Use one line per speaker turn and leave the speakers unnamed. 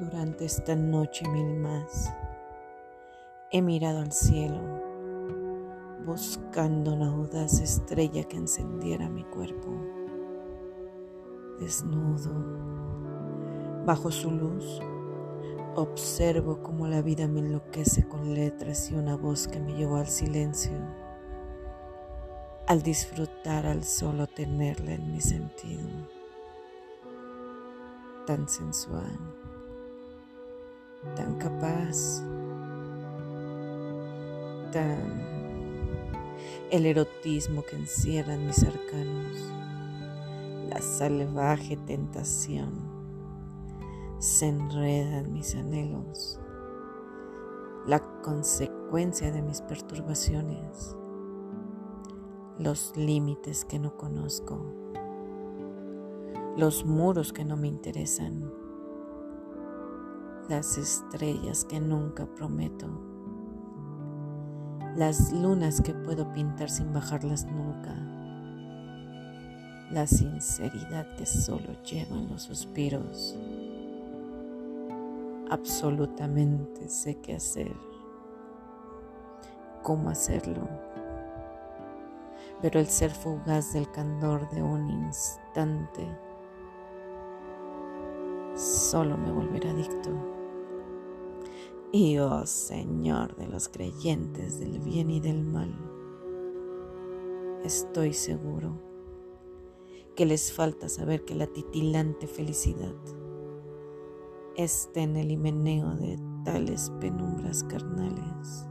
durante esta noche mil más. He mirado al cielo, buscando una audaz estrella que encendiera mi cuerpo. Desnudo, bajo su luz, observo cómo la vida me enloquece con letras y una voz que me llevó al silencio, al disfrutar al solo tenerla en mi sentido tan sensual, tan capaz, tan el erotismo que encierran mis arcanos, la salvaje tentación, se enredan mis anhelos, la consecuencia de mis perturbaciones, los límites que no conozco los muros que no me interesan, las estrellas que nunca prometo, las lunas que puedo pintar sin bajarlas nunca, la sinceridad que solo llevan los suspiros. Absolutamente sé qué hacer, cómo hacerlo, pero el ser fugaz del candor de un instante solo me volverá adicto. Y oh Señor de los creyentes del bien y del mal, estoy seguro que les falta saber que la titilante felicidad está en el himeneo de tales penumbras carnales.